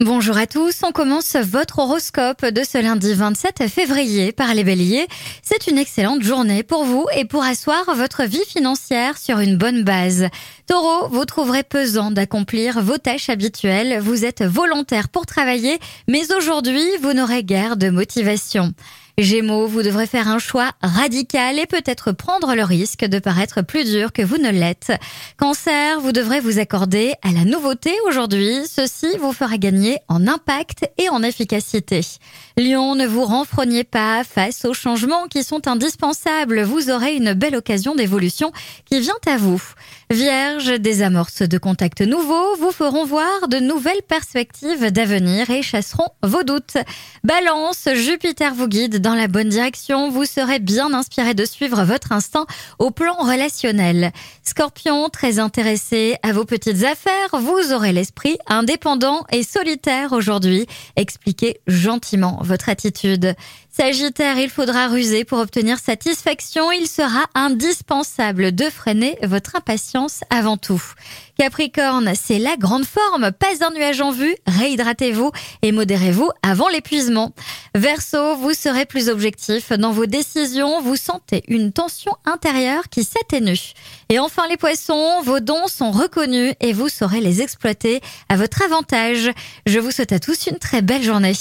Bonjour à tous, on commence votre horoscope de ce lundi 27 février par les béliers. C'est une excellente journée pour vous et pour asseoir votre vie financière sur une bonne base. Taureau, vous trouverez pesant d'accomplir vos tâches habituelles, vous êtes volontaire pour travailler, mais aujourd'hui vous n'aurez guère de motivation. Gémeaux, vous devrez faire un choix radical et peut-être prendre le risque de paraître plus dur que vous ne l'êtes. Cancer, vous devrez vous accorder à la nouveauté aujourd'hui. Ceci vous fera gagner en impact et en efficacité. Lion, ne vous renfrognez pas face aux changements qui sont indispensables. Vous aurez une belle occasion d'évolution qui vient à vous. Vierge, des amorces de contacts nouveaux vous feront voir de nouvelles perspectives d'avenir et chasseront vos doutes. Balance, Jupiter vous guide dans la bonne direction, vous serez bien inspiré de suivre votre instinct au plan relationnel. Scorpion, très intéressé à vos petites affaires, vous aurez l'esprit indépendant et solitaire aujourd'hui. Expliquez gentiment votre attitude. Sagittaire, il faudra ruser pour obtenir satisfaction. Il sera indispensable de freiner votre impatience avant tout. Capricorne, c'est la grande forme, pas un nuage en vue, réhydratez-vous et modérez-vous avant l'épuisement. Verseau, vous serez plus objectif dans vos décisions, vous sentez une tension intérieure qui s'atténue. Et enfin les poissons, vos dons sont reconnus et vous saurez les exploiter à votre avantage. Je vous souhaite à tous une très belle journée.